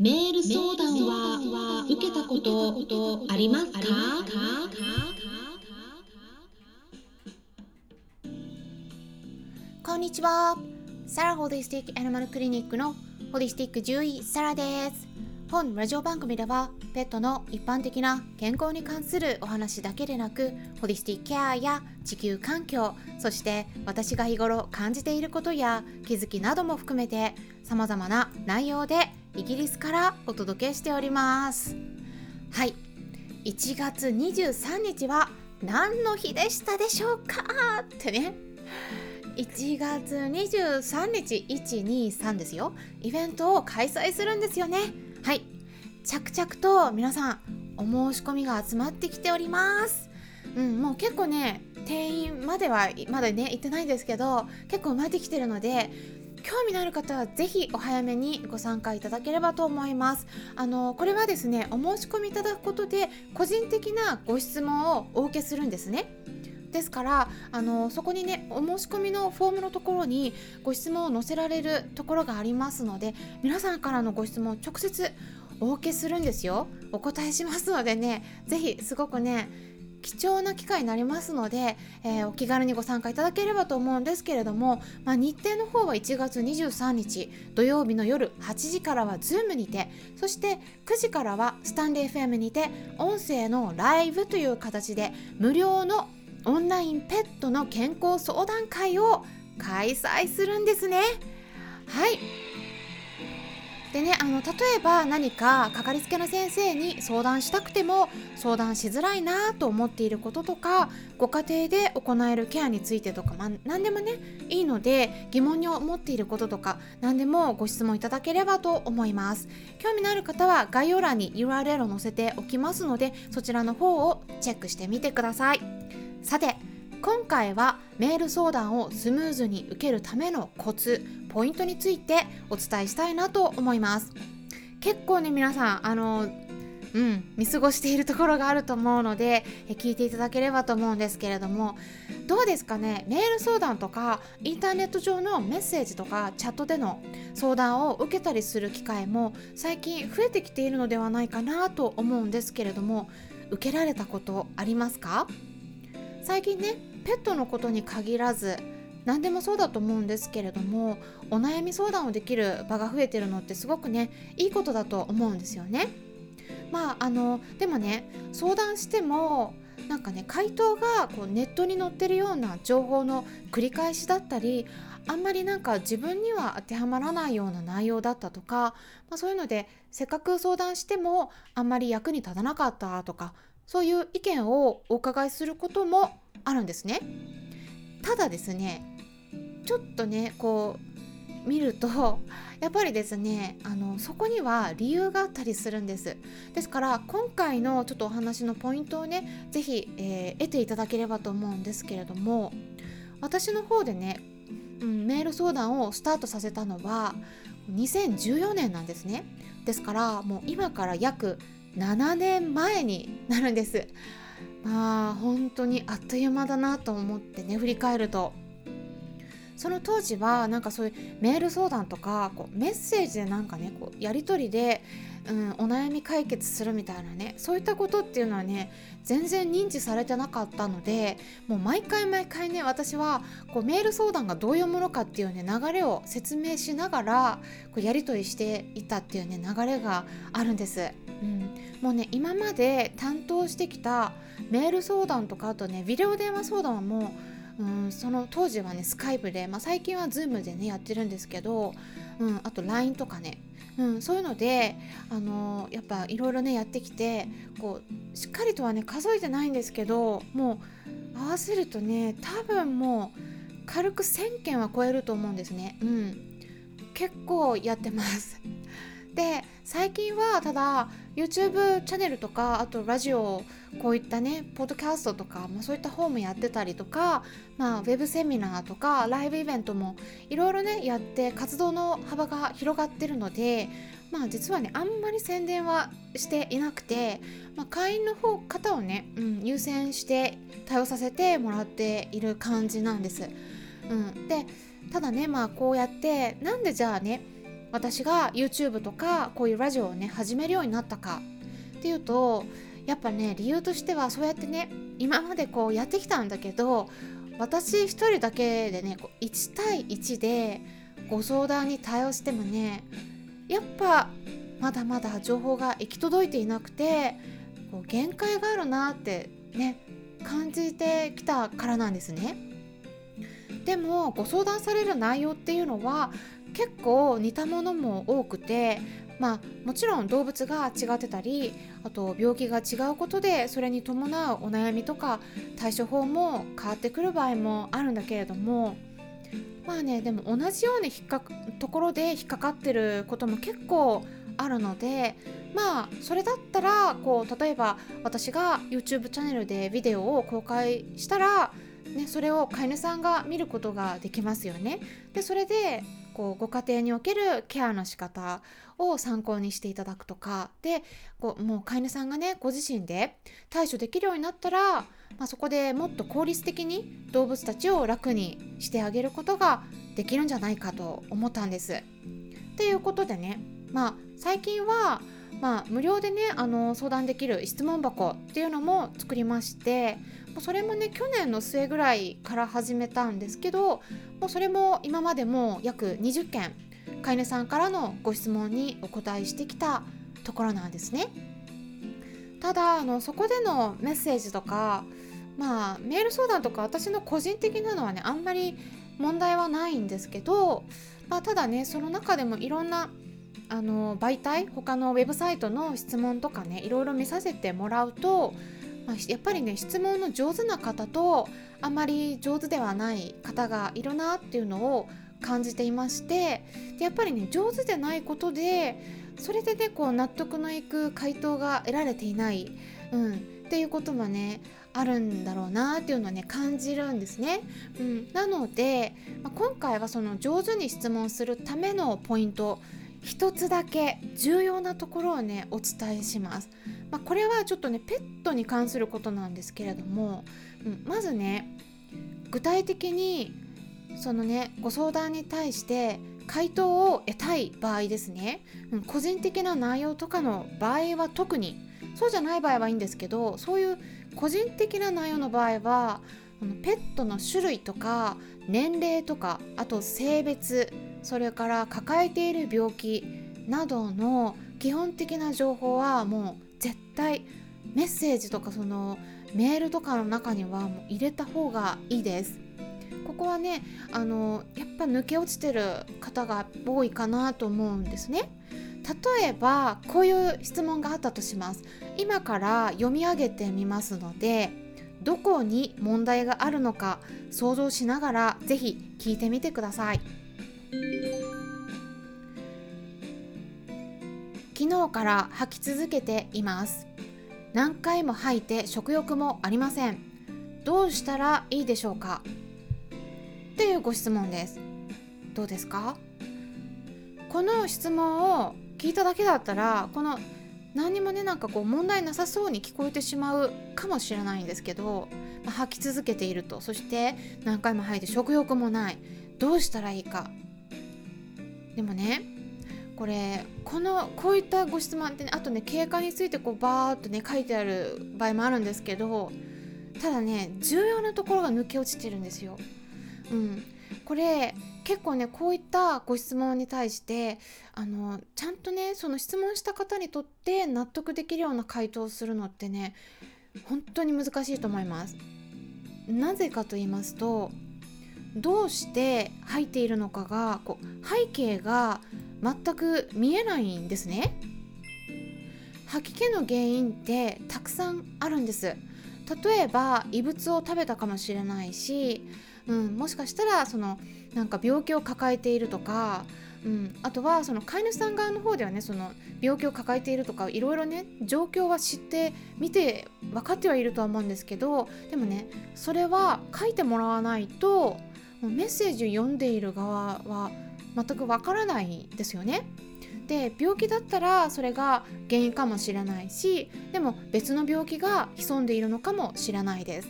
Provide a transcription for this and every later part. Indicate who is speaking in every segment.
Speaker 1: メール相談は受けたことありますか？
Speaker 2: こんにちは。サラホリスティックアニマルクリニックのホリスティック獣医サラです。本ラジオ番組ではペットの一般的な健康に関するお話だけでなくホリスティックケアや地球環境そして私が日頃感じていることや気づきなども含めて様々な内容でイギリスからお届けしております。はい。1月23日は何の日でしたでしょうか？ってね。1月23日123ですよ。イベントを開催するんですよね。はい。着々と皆さんお申し込みが集まってきております。うんもう結構ね定員まではまだね行ってないんですけど結構埋まってきてるので興味のある方はぜひお早めにご参加いただければと思います。あのこれはですねお申し込みいただくことで個人的なご質問をお受けするんですね。ですからあのそこにねお申し込みのフォームのところにご質問を載せられるところがありますので皆さんからのご質問を直接お受けするんですよ。お答えしますのでね是非すごくね貴重な機会になりますので、えー、お気軽にご参加いただければと思うんですけれども、まあ、日程の方は1月23日土曜日の夜8時からは Zoom にてそして9時からはスタンレー FM にて音声のライブという形で無料のオンラインペットの健康相談会を開催するんですね。はいでねあの例えば何かかかりつけの先生に相談したくても相談しづらいなと思っていることとかご家庭で行えるケアについてとか、まあ、何でもねいいので疑問に思っていることとか何でもご質問いただければと思います。興味のある方は概要欄に URL を載せておきますのでそちらの方をチェックしてみてください。さて今回はメール相談をスムーズに受けるためのコツ。ポイントについてお伝えしたいなと思います。結構ね皆さんあのうん見過ごしているところがあると思うので聞いていただければと思うんですけれどもどうですかね？メール相談とかインターネット上のメッセージとかチャットでの相談を受けたりする機会も最近増えてきているのではないかなと思うんですけれども受けられたことありますか？最近ねペットのことに限らず何でもそうだと思うんですけれどもお悩み相談をできる場が増えてるのってすごくねいいことだと思うんですよね。まああのでもね相談してもなんかね回答がこうネットに載ってるような情報の繰り返しだったりあんまりなんか自分には当てはまらないような内容だったとか、まあ、そういうのでせっかく相談してもあんまり役に立たなかったとかそういう意見をお伺いすることもあるんですね。ただですねちょっとねこう見ると やっぱりですねあのそこには理由があったりするんです。ですから今回のちょっとお話のポイントをね是非、えー、得ていただければと思うんですけれども私の方でね、うん、メール相談をスタートさせたのは2014年なんですね。ですからもう今から約7年前になるんです。まあ本当にあっという間だなと思ってね振り返るとその当時はなんかそういうメール相談とかこうメッセージでなんかねこうやり取りで、うん、お悩み解決するみたいなねそういったことっていうのはね全然認知されてなかったのでもう毎回毎回ね私はこうメール相談がどういうものかっていうね流れを説明しながらこうやり取りしていたっていうね流れがあるんです。うん、もうね今まで担当してきたメール相談とかあとねビデオ電話相談はもう、うん、その当時はねスカイプで、まあ、最近は Zoom でねやってるんですけど、うん、あと LINE とかね、うん、そういうので、あのー、やっぱいろいろねやってきてこうしっかりとはね数えてないんですけどもう合わせるとね多分もう軽く1000件は超えると思うんですね。うん、結構やってます。最近はただ YouTube チャンネルとかあとラジオこういったねポッドキャストとか、まあ、そういった方もやってたりとか、まあ、ウェブセミナーとかライブイベントもいろいろねやって活動の幅が広がってるのでまあ実はねあんまり宣伝はしていなくて、まあ、会員の方方をね、うん、優先して対応させてもらっている感じなんです。うん、でただねまあこうやってなんでじゃあね私が YouTube とかこういうラジオをね始めるようになったかっていうとやっぱね理由としてはそうやってね今までこうやってきたんだけど私一人だけでねこう1対1でご相談に対応してもねやっぱまだまだ情報が行き届いていなくてこう限界があるなってね感じてきたからなんですね。でもご相談される内容っていうのは結構似たものも多くてまあもちろん動物が違ってたりあと病気が違うことでそれに伴うお悩みとか対処法も変わってくる場合もあるんだけれどもまあねでも同じように引っかところで引っかかってることも結構あるのでまあそれだったらこう例えば私が YouTube チャンネルでビデオを公開したら、ね、それを飼い主さんが見ることができますよね。でそれでこうご家庭におけるケアの仕方を参考にしていただくとかでこうもう飼い主さんがねご自身で対処できるようになったら、まあ、そこでもっと効率的に動物たちを楽にしてあげることができるんじゃないかと思ったんです。ということでねまあ最近はまあ、無料でねあの相談できる質問箱っていうのも作りましてそれもね去年の末ぐらいから始めたんですけどもうそれも今までも約20件飼い主さんからのご質問にお答えしてきたところなんですね。ただあのそこでのメッセージとかまあメール相談とか私の個人的なのはねあんまり問題はないんですけど、まあ、ただねその中でもいろんなあの媒体他のウェブサイトの質問とかねいろいろ見させてもらうと、まあ、やっぱりね質問の上手な方とあまり上手ではない方がいるなっていうのを感じていましてでやっぱりね上手でないことでそれでねこう納得のいく回答が得られていない、うん、っていうこともねあるんだろうなっていうのをね感じるんですね。うん、なので、まあ、今回はその上手に質問するためのポイント一つだけ重要なところをねお伝えします。まあ、これはちょっとねペットに関することなんですけれども、うん、まずね具体的にそのねご相談に対して回答を得たい場合ですね、うん、個人的な内容とかの場合は特にそうじゃない場合はいいんですけどそういう個人的な内容の場合はペットの種類とか年齢とかあと性別それから抱えている病気などの基本的な情報はもう対メッセージとかそのメールとかの中にはもう入れた方がいいです。ここはねあのやっぱ抜け落ちてる方が多いかなと思うんですね。例えばこういう質問があったとします。今から読み上げてみますのでどこに問題があるのか想像しながら是非聞いてみてください。昨日から吐き続けています。何回も吐いて食欲もありません。どうしたらいいでしょうか？っていうご質問です。どうですか？この質問を聞いただけだったらこの何にもねなんかこう問題なさそうに聞こえてしまうかもしれないんですけど、まあ、吐き続けていると。そして何回も吐いて食欲もない。どうしたらいいか。でもねこれこのこういったご質問ってねあとね経過についてこうバーっとね書いてある場合もあるんですけどただね重要なところが抜け落ちてるんですよ。うん、これ結構ねこういったご質問に対してあのちゃんとねその質問した方にとって納得できるような回答をするのってね本当に難しいと思います。なぜかと言いますとどうして吐いているのかがこう背景が全く見えないんですね。吐き気の原因ってたくさんあるんです。例えば異物を食べたかもしれないし、うん、もしかしたらそのなんか病気を抱えているとか、うん、あとはその飼い主さん側の方ではねその病気を抱えているとかいろいろね状況は知って見て分かってはいるとは思うんですけどでもねそれは書いてもらわないとメッセージを読んでいる側は全くわからないですよね。で病気だったらそれが原因かもしれないしでも別の病気が潜んでいるのかもしれないです。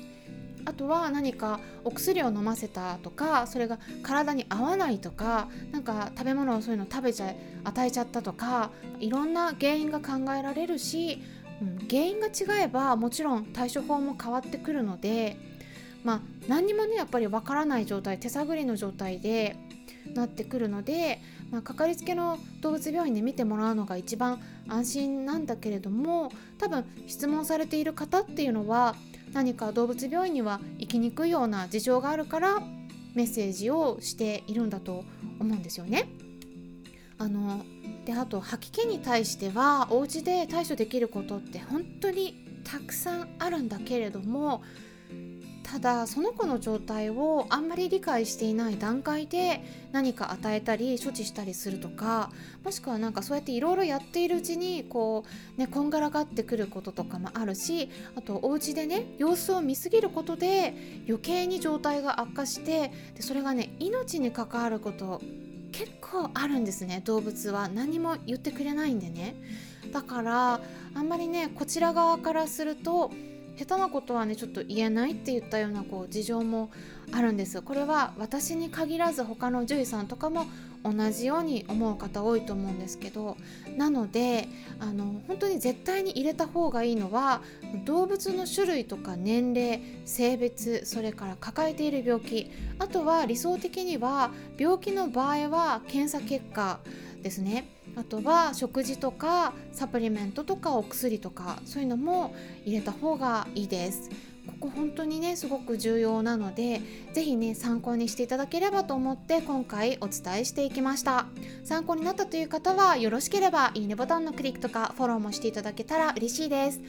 Speaker 2: あとは何かお薬を飲ませたとかそれが体に合わないとかなんか食べ物をそういうの食べちゃ与えちゃったとかいろんな原因が考えられるし、うん、原因が違えばもちろん対処法も変わってくるのでまあ何にもねやっぱりわからない状態手探りの状態でなってくるので、まあ、かかりつけの動物病院で見てもらうのが一番安心なんだけれども多分質問されている方っていうのは何か動物病院には行きにくいような事情があるからメッセージをしているんだと思うんですよね。あのであと吐き気に対してはお家で対処できることって本当にたくさんあるんだけれどもただその子の状態をあんまり理解していない段階で何か与えたり処置したりするとかもしくはなんかそうやっていろいろやっているうちにこうねこんがらがってくることとかもあるしあとお家でね様子を見すぎることで余計に状態が悪化してでそれがね命に関わること結構あるんですね。動物は何も言ってくれないんでね。だからあんまりねこちら側からすると下手なことはねちょっと言えないって言ったようなこう事情もあるんですこれは私に限らず他の獣医さんとかも同じように思う方多いと思うんですけどなのであの本当に絶対に入れた方がいいのは動物の種類とか年齢性別それから抱えている病気あとは理想的には病気の場合は検査結果ですね。あとは食事とかサプリメントとかお薬とかそういうのも入れた方がいいです。ここ本当にねすごく重要なので是非ね参考にしていただければと思って今回お伝えしていきました。参考になったという方はよろしければいいねボタンのクリックとかフォローもしていただけたら嬉しいです。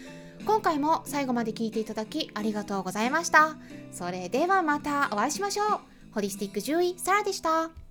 Speaker 2: 今回も最後まで聞いていただきありがとうございました。それではまたお会いしましょう。ホリスティック獣医サラでした。